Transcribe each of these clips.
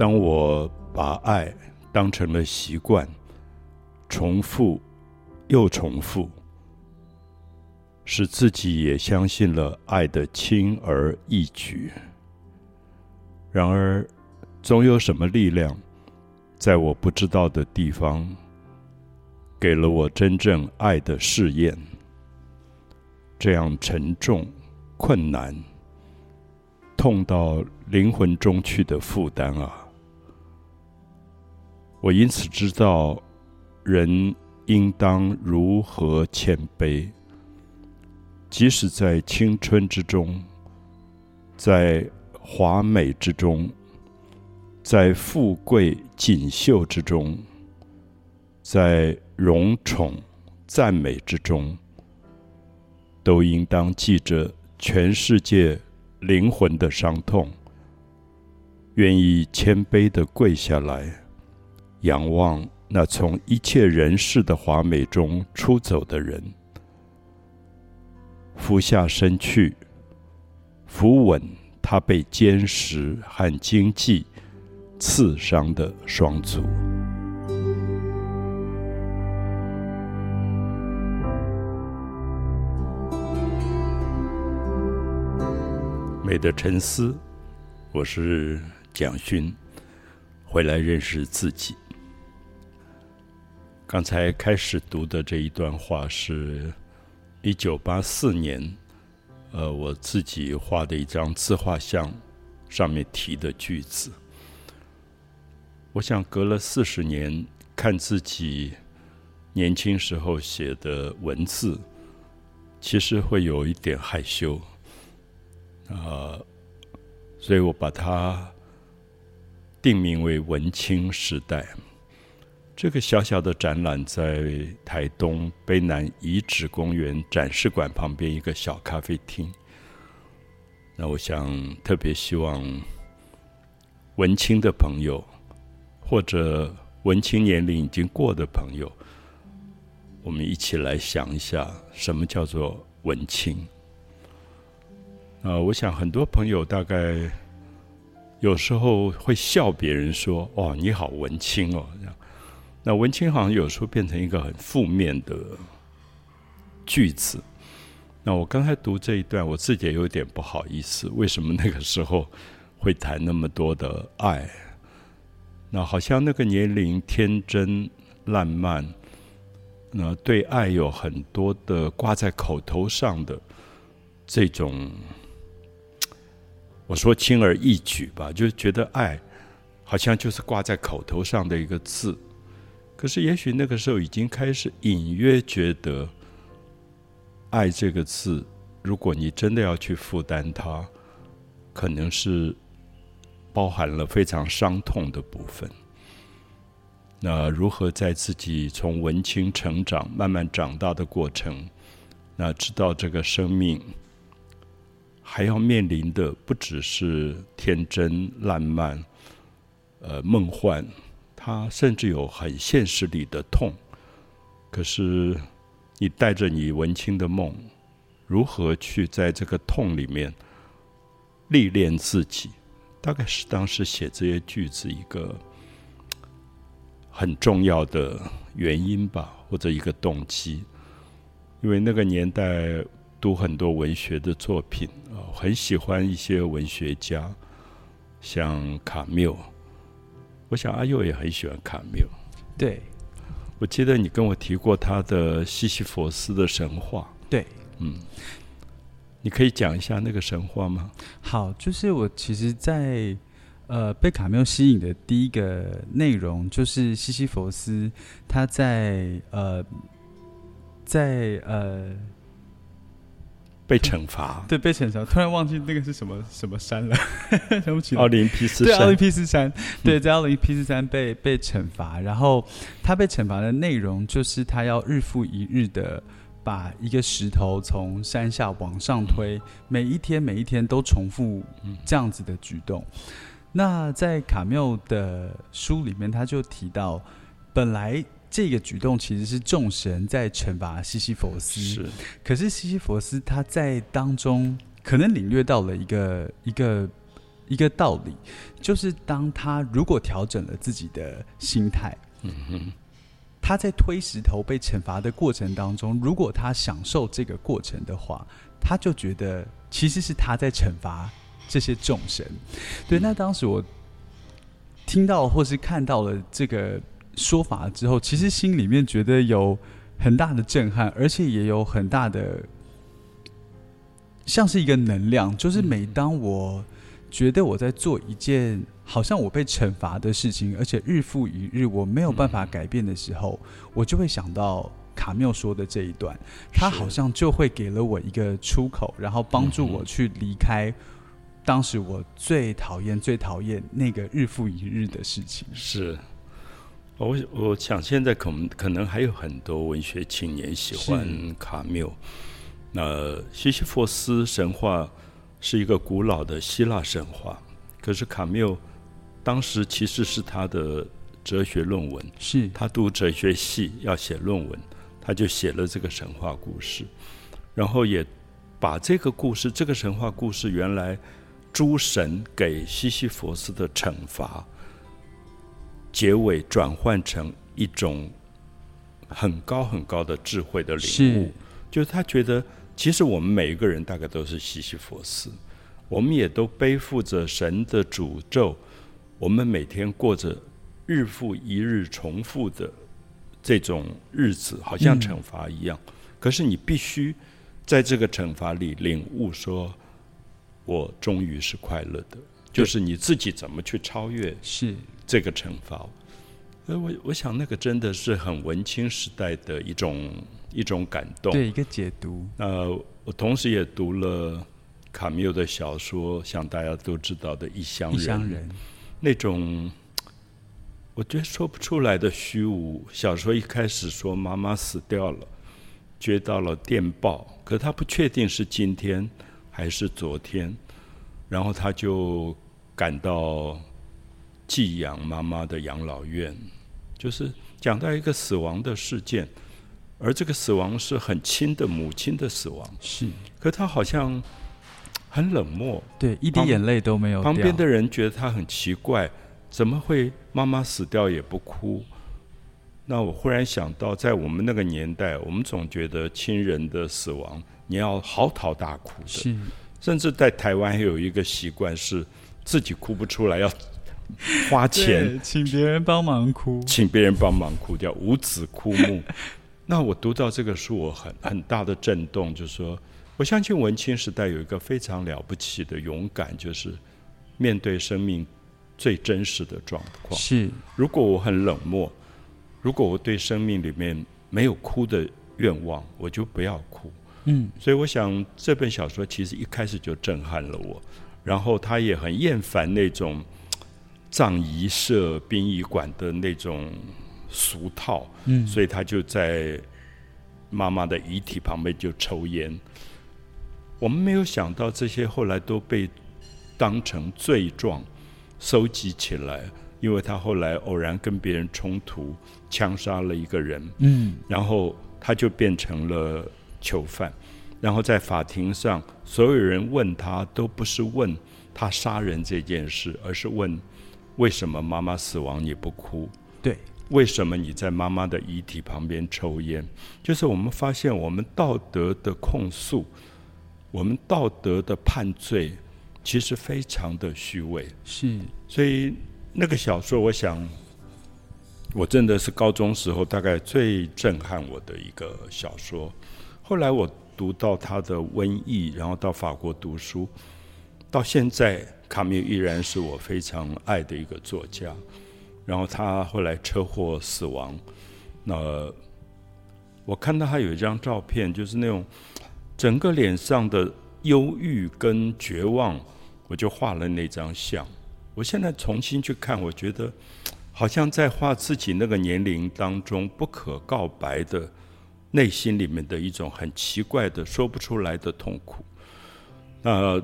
当我把爱当成了习惯，重复又重复，使自己也相信了爱的轻而易举。然而，总有什么力量，在我不知道的地方，给了我真正爱的试验。这样沉重、困难、痛到灵魂中去的负担啊！我因此知道，人应当如何谦卑，即使在青春之中，在华美之中，在富贵锦绣之中，在荣宠赞美之中。都应当记着全世界灵魂的伤痛，愿意谦卑的跪下来，仰望那从一切人世的华美中出走的人，俯下身去，扶稳他被坚石和荆棘刺伤的双足。美的沉思，我是蒋勋，回来认识自己。刚才开始读的这一段话是一九八四年，呃，我自己画的一张自画像上面提的句子。我想隔了四十年看自己年轻时候写的文字，其实会有一点害羞。啊，所以我把它定名为“文青时代”。这个小小的展览在台东卑南遗址公园展示馆旁边一个小咖啡厅。那我想特别希望文青的朋友，或者文青年龄已经过的朋友，我们一起来想一下，什么叫做文青。啊，我想很多朋友大概有时候会笑别人说：“哦，你好文青哦。”这样，那文青好像有时候变成一个很负面的句子。那我刚才读这一段，我自己也有点不好意思，为什么那个时候会谈那么多的爱？那好像那个年龄天真烂漫，那对爱有很多的挂在口头上的这种。我说轻而易举吧，就觉得爱好像就是挂在口头上的一个字。可是也许那个时候已经开始隐约觉得，爱这个字，如果你真的要去负担它，可能是包含了非常伤痛的部分。那如何在自己从文青成长、慢慢长大的过程，那知道这个生命？还要面临的不只是天真烂漫、呃梦幻，他甚至有很现实里的痛。可是你带着你文青的梦，如何去在这个痛里面历练自己？大概是当时写这些句子一个很重要的原因吧，或者一个动机。因为那个年代。读很多文学的作品啊，很喜欢一些文学家，像卡缪。我想阿佑也很喜欢卡缪。对，我记得你跟我提过他的《西西弗斯的神话》。对，嗯，你可以讲一下那个神话吗？好，就是我其实，在呃被卡缪吸引的第一个内容，就是西西弗斯他在呃在呃。被惩罚，对，被惩罚。突然忘记那个是什么什么山了，想不起。奥林匹斯山，对，奥林匹斯山，对，在奥林匹斯山被被惩罚。然后他被惩罚的内容就是他要日复一日的把一个石头从山下往上推，每一天每一天都重复这样子的举动。那在卡缪的书里面，他就提到，本来。这个举动其实是众神在惩罚西西弗斯，是。可是西西弗斯他在当中可能领略到了一个一个一个道理，就是当他如果调整了自己的心态，嗯哼，他在推石头被惩罚的过程当中，如果他享受这个过程的话，他就觉得其实是他在惩罚这些众神。对，那当时我听到或是看到了这个说法之后，其实心里面觉得有很大的震撼，而且也有很大的。像是一个能量，就是每当我觉得我在做一件好像我被惩罚的事情，而且日复一日我没有办法改变的时候，我就会想到卡缪说的这一段，他好像就会给了我一个出口，然后帮助我去离开当时我最讨厌、最讨厌那个日复一日的事情。是，我我想现在可能可能还有很多文学青年喜欢卡缪。那西西弗斯神话是一个古老的希腊神话，可是卡缪当时其实是他的哲学论文，是。他读哲学系要写论文，他就写了这个神话故事，然后也把这个故事，这个神话故事原来诸神给西西弗斯的惩罚，结尾转换成一种很高很高的智慧的领悟，就是他觉得。其实我们每一个人大概都是西西弗斯，我们也都背负着神的诅咒，我们每天过着日复一日重复的这种日子，好像惩罚一样。可是你必须在这个惩罚里领悟，说我终于是快乐的，就是你自己怎么去超越是这个惩罚。呃，我我想那个真的是很文青时代的一种。一种感动，对一个解读。呃，我同时也读了卡缪的小说，像大家都知道的《异乡人》，那种我觉得说不出来的虚无。小说一开始说妈妈死掉了，接到了电报，可他不确定是今天还是昨天，然后他就感到寄养妈妈的养老院，就是讲到一个死亡的事件。而这个死亡是很亲的母亲的死亡，是，可他好像很冷漠，对，一滴眼泪都没有。旁边的人觉得他很奇怪，怎么会妈妈死掉也不哭？那我忽然想到，在我们那个年代，我们总觉得亲人的死亡你要嚎啕大哭的，是，甚至在台湾还有一个习惯是自己哭不出来，要花钱请别人帮忙哭，请别人帮忙哭掉，无子枯木。那我读到这个书，我很很大的震动，就是说，我相信文青时代有一个非常了不起的勇敢，就是面对生命最真实的状况。是，如果我很冷漠，如果我对生命里面没有哭的愿望，我就不要哭。嗯，所以我想这本小说其实一开始就震撼了我，然后他也很厌烦那种葬仪社、殡仪馆的那种。俗套，嗯，所以他就在妈妈的遗体旁边就抽烟。我们没有想到这些后来都被当成罪状收集起来，因为他后来偶然跟别人冲突，枪杀了一个人，嗯，然后他就变成了囚犯。然后在法庭上，所有人问他都不是问他杀人这件事，而是问为什么妈妈死亡你不哭？对。为什么你在妈妈的遗体旁边抽烟？就是我们发现，我们道德的控诉，我们道德的判罪，其实非常的虚伪。是，所以那个小说，我想，我真的是高中时候大概最震撼我的一个小说。后来我读到他的《瘟疫》，然后到法国读书，到现在，卡缪依然是我非常爱的一个作家。然后他后来车祸死亡，那我看到他有一张照片，就是那种整个脸上的忧郁跟绝望，我就画了那张像。我现在重新去看，我觉得好像在画自己那个年龄当中不可告白的内心里面的一种很奇怪的说不出来的痛苦。那。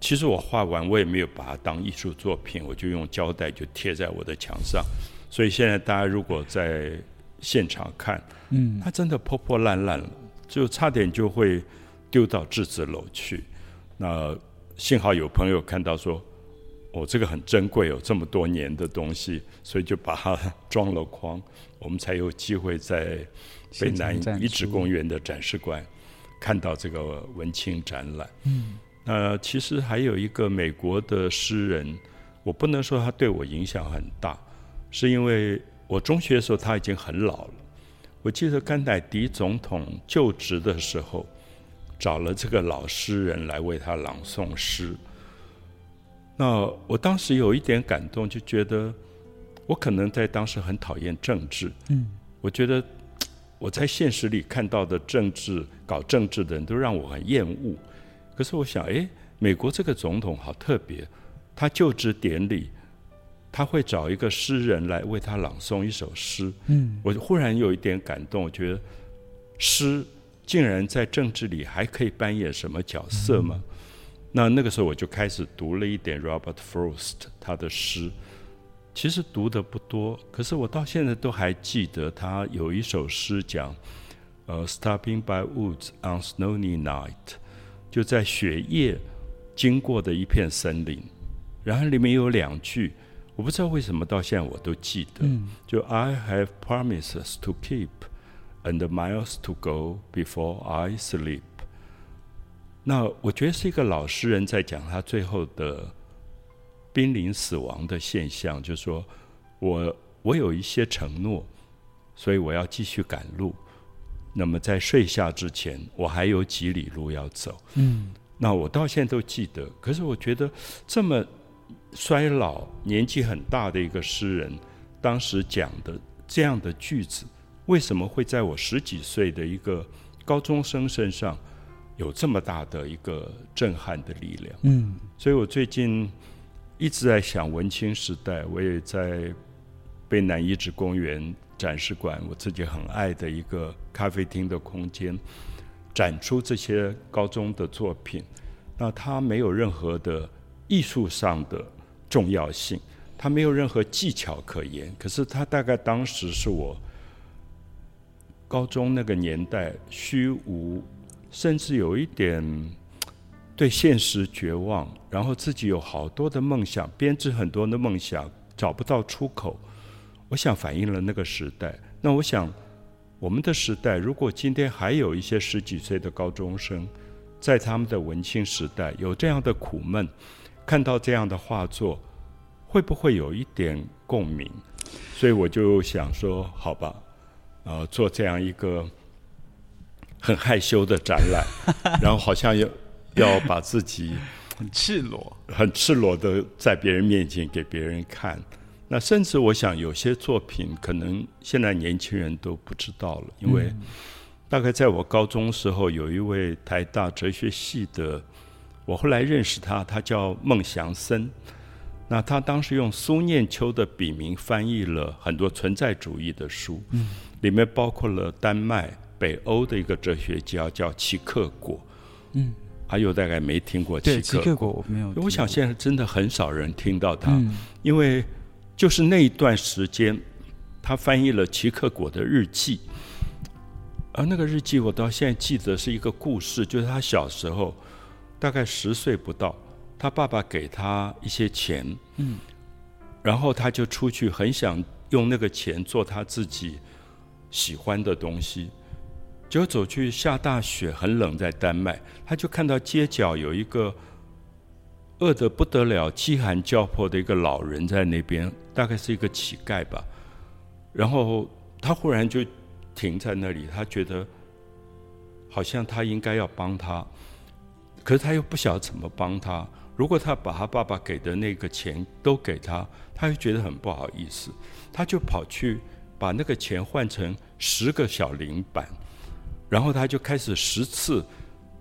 其实我画完，我也没有把它当艺术作品，我就用胶带就贴在我的墙上。所以现在大家如果在现场看，嗯，它真的破破烂烂了，就差点就会丢到质子楼去。那幸好有朋友看到说：“哦，这个很珍贵，哦这么多年的东西，所以就把它装了框，我们才有机会在北南遗址公园的展示馆看到这个文青展览。嗯，那其实还有一个美国的诗人，我不能说他对我影响很大，是因为我中学的时候他已经很老了。我记得甘乃迪总统就职的时候，找了这个老诗人来为他朗诵诗。那我当时有一点感动，就觉得我可能在当时很讨厌政治。嗯，我觉得我在现实里看到的政治、搞政治的人都让我很厌恶。可是我想，哎，美国这个总统好特别，他就职典礼。他会找一个诗人来为他朗诵一首诗。嗯，我忽然有一点感动，我觉得诗竟然在政治里还可以扮演什么角色吗？那那个时候我就开始读了一点 Robert Frost 他的诗，其实读的不多，可是我到现在都还记得他有一首诗讲，呃，Stopping by woods on snowy night，就在雪夜经过的一片森林，然后里面有两句。我不知道为什么到现在我都记得，就 I have promises to keep and miles to go before I sleep。那我觉得是一个老实人在讲他最后的濒临死亡的现象，就是说我我有一些承诺，所以我要继续赶路。那么在睡下之前，我还有几里路要走。嗯，那我到现在都记得。可是我觉得这么。衰老、年纪很大的一个诗人，当时讲的这样的句子，为什么会在我十几岁的一个高中生身上有这么大的一个震撼的力量？嗯，所以我最近一直在想文青时代，我也在被南遗址公园展示馆，我自己很爱的一个咖啡厅的空间，展出这些高中的作品。那它没有任何的艺术上的。重要性，它没有任何技巧可言。可是它大概当时是我高中那个年代虚无，甚至有一点对现实绝望，然后自己有好多的梦想，编织很多的梦想，找不到出口。我想反映了那个时代。那我想，我们的时代，如果今天还有一些十几岁的高中生，在他们的文青时代有这样的苦闷。看到这样的画作，会不会有一点共鸣？所以我就想说，好吧，呃，做这样一个很害羞的展览，然后好像要要把自己很赤裸、很赤裸的在别人面前给别人看。那甚至我想，有些作品可能现在年轻人都不知道了，因为大概在我高中时候，有一位台大哲学系的。我后来认识他，他叫孟祥森。那他当时用苏念秋的笔名翻译了很多存在主义的书，嗯，里面包括了丹麦、北欧的一个哲学家叫齐克果，嗯，还有大概没听过齐克果，我没有。我想现在真的很少人听到他，因为就是那一段时间，他翻译了齐克果的日记，而那个日记我到现在记得是一个故事，就是他小时候。大概十岁不到，他爸爸给他一些钱，嗯，然后他就出去，很想用那个钱做他自己喜欢的东西。结果走去下大雪，很冷，在丹麦，他就看到街角有一个饿得不得了、饥寒交迫的一个老人在那边，大概是一个乞丐吧。然后他忽然就停在那里，他觉得好像他应该要帮他。可是他又不晓得怎么帮他。如果他把他爸爸给的那个钱都给他，他又觉得很不好意思。他就跑去把那个钱换成十个小零板，然后他就开始十次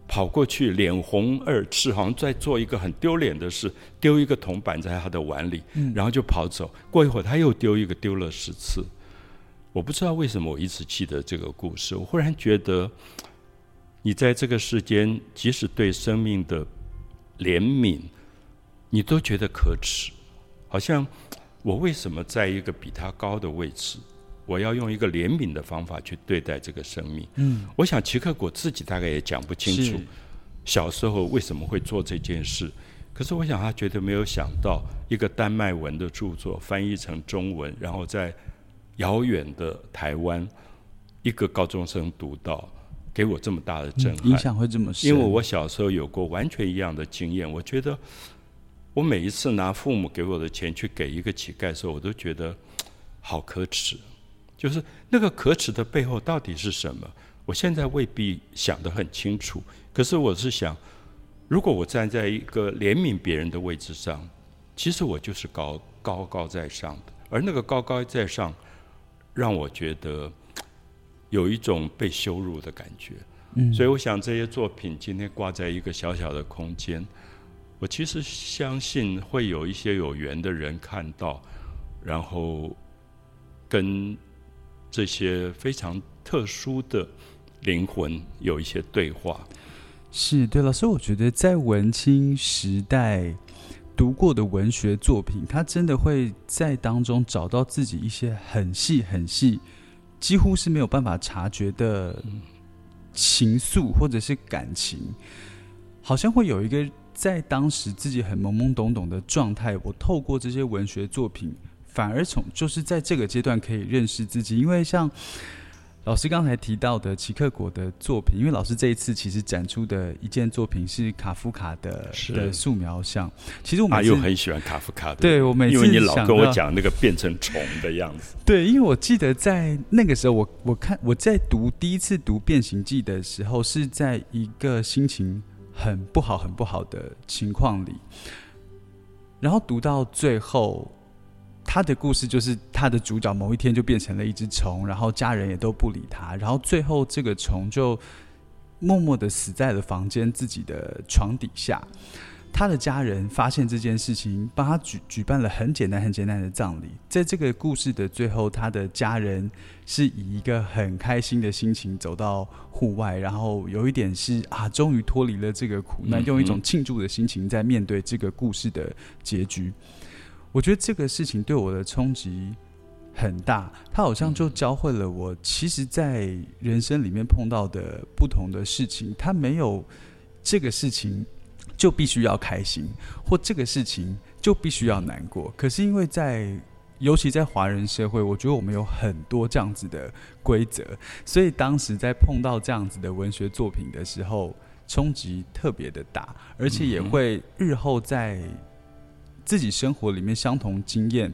跑过去，脸红耳赤，好像在做一个很丢脸的事，丢一个铜板在他的碗里，然后就跑走。过一会儿他又丢一个，丢了十次。我不知道为什么我一直记得这个故事。我忽然觉得。你在这个世间，即使对生命的怜悯，你都觉得可耻。好像我为什么在一个比他高的位置，我要用一个怜悯的方法去对待这个生命？嗯，我想齐克果自己大概也讲不清楚，小时候为什么会做这件事。可是我想他绝对没有想到，一个丹麦文的著作翻译成中文，然后在遥远的台湾，一个高中生读到，给我这么大的震撼，影响会这么深。因为我小时候有过完全一样的经验，我觉得我每一次拿父母给我的钱去给一个乞丐的时候，我都觉得好可耻。就是那个可耻的背后到底是什么？我现在未必想得很清楚。可是我是想，如果我站在一个怜悯别人的位置上，其实我就是高高高在上的。而那个高高在上，让我觉得有一种被羞辱的感觉。嗯，所以我想这些作品今天挂在一个小小的空间，我其实相信会有一些有缘的人看到，然后跟。这些非常特殊的灵魂有一些对话，是对老师。我觉得在文青时代读过的文学作品，他真的会在当中找到自己一些很细很细，几乎是没有办法察觉的情愫或者是感情，好像会有一个在当时自己很懵懵懂懂的状态。我透过这些文学作品。反而从就是在这个阶段可以认识自己，因为像老师刚才提到的齐克果的作品，因为老师这一次其实展出的一件作品是卡夫卡的的素描像。其实我们又很喜欢卡夫卡的，对我每次因为你老跟我讲那个变成虫的样子。对，因为我记得在那个时候，我我看我在读第一次读《变形记》的时候，是在一个心情很不好、很不好的情况里，然后读到最后。他的故事就是他的主角某一天就变成了一只虫，然后家人也都不理他，然后最后这个虫就默默的死在了房间自己的床底下。他的家人发现这件事情，帮他举举办了很简单很简单的葬礼。在这个故事的最后，他的家人是以一个很开心的心情走到户外，然后有一点是啊，终于脱离了这个苦难，用一种庆祝的心情在面对这个故事的结局。我觉得这个事情对我的冲击很大，它好像就教会了我，其实，在人生里面碰到的不同的事情，它没有这个事情就必须要开心，或这个事情就必须要难过。可是因为在，尤其在华人社会，我觉得我们有很多这样子的规则，所以当时在碰到这样子的文学作品的时候，冲击特别的大，而且也会日后在。自己生活里面相同经验，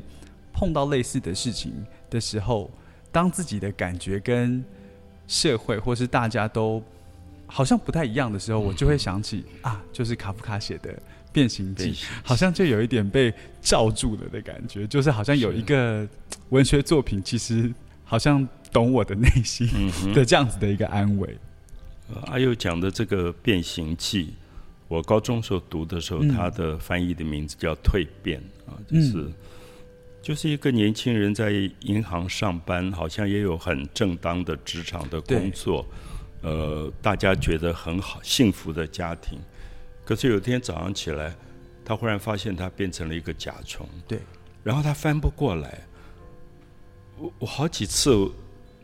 碰到类似的事情的时候，当自己的感觉跟社会或是大家都好像不太一样的时候，我就会想起啊，就是卡夫卡写的《变形记》，好像就有一点被罩住了的感觉，就是好像有一个文学作品，其实好像懂我的内心的这样子的一个安慰。阿佑讲的这个《变形记》。我高中时候读的时候，他的翻译的名字叫《蜕变》啊，就是就是一个年轻人在银行上班，好像也有很正当的职场的工作，呃，大家觉得很好幸福的家庭。可是有天早上起来，他忽然发现他变成了一个甲虫，对，然后他翻不过来。我我好几次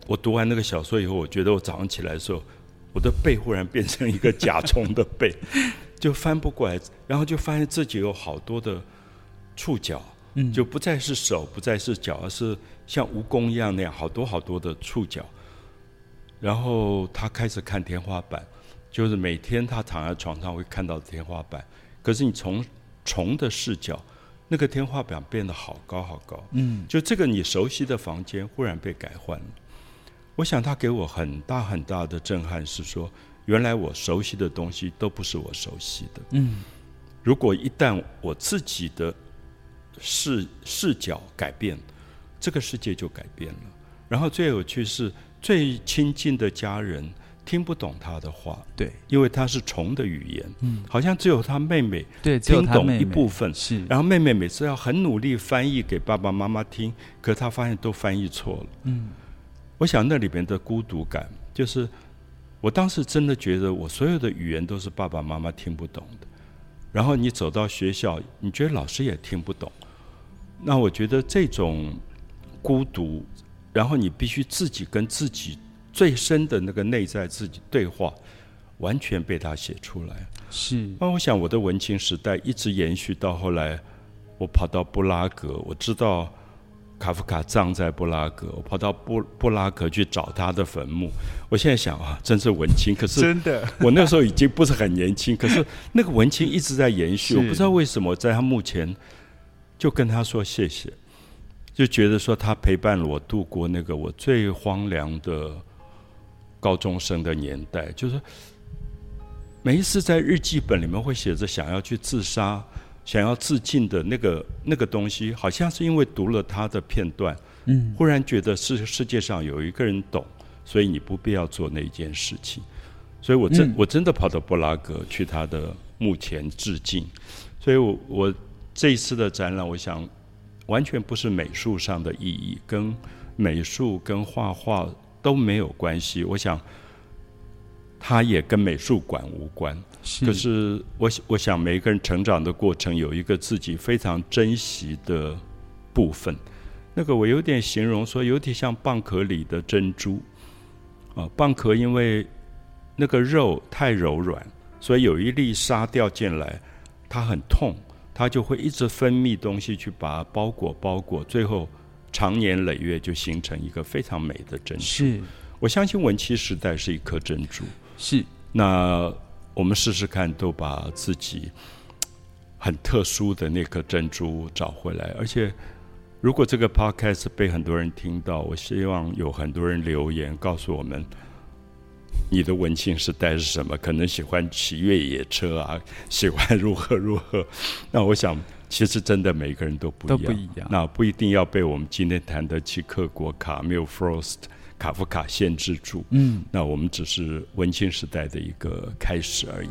我读完那个小说以后，我觉得我早上起来的时候，我的背忽然变成一个甲虫的背。就翻不过来，然后就发现自己有好多的触角，嗯，就不再是手，不再是脚，而是像蜈蚣一样那样好多好多的触角。然后他开始看天花板，就是每天他躺在床上会看到天花板。可是你从虫的视角，那个天花板变得好高好高，嗯，就这个你熟悉的房间忽然被改换了。我想他给我很大很大的震撼是说。原来我熟悉的东西都不是我熟悉的。嗯，如果一旦我自己的视视角改变，这个世界就改变了。然后最有趣是，最亲近的家人听不懂他的话，对，因为他是虫的语言，嗯，好像只有他妹妹对听懂一部分，是。然后妹妹每次要很努力翻译给爸爸妈妈听，可他发现都翻译错了。嗯，我想那里边的孤独感就是。我当时真的觉得，我所有的语言都是爸爸妈妈听不懂的。然后你走到学校，你觉得老师也听不懂。那我觉得这种孤独，然后你必须自己跟自己最深的那个内在自己对话。完全被他写出来。是，那我想我的文青时代一直延续到后来，我跑到布拉格，我知道卡夫卡葬在布拉格，我跑到布布拉格去找他的坟墓。我现在想啊，真是文青。可是真的，我那时候已经不是很年轻，可是那个文青一直在延续。我不知道为什么在他墓前就跟他说谢谢，就觉得说他陪伴了我度过那个我最荒凉的高中生的年代，就是每一次在日记本里面会写着想要去自杀、想要致敬的那个那个东西，好像是因为读了他的片段，嗯，忽然觉得世世界上有一个人懂，所以你不必要做那件事情。所以我真、嗯我真的跑到布拉格去他的墓前致敬。所以我我这一次的展览，我想完全不是美术上的意义，跟美术跟画画都没有关系。我想它也跟美术馆无关。是，可是我想我想每一个人成长的过程有一个自己非常珍惜的部分，那个我有点形容说有点像蚌壳里的珍珠。啊，蚌壳因为那个肉太柔软，所以有一粒沙掉进来，它很痛，它就会一直分泌东西去把它包裹包裹，最后长年累月就形成一个非常美的珍珠。是。我相信文七时代是一颗珍珠。是，那我们试试看，都把自己很特殊的那颗珍珠找回来。而且，如果这个 podcast 被很多人听到，我希望有很多人留言告诉我们，你的文青时代是什么？可能喜欢骑越野车啊，喜欢如何如何。那我想，其实真的每个人都不一都样。不一样。那不一定要被我们今天谈的契克果、卡缪、Frost、卡夫卡限制住。嗯，那我们只是文青时代的一个开始而已。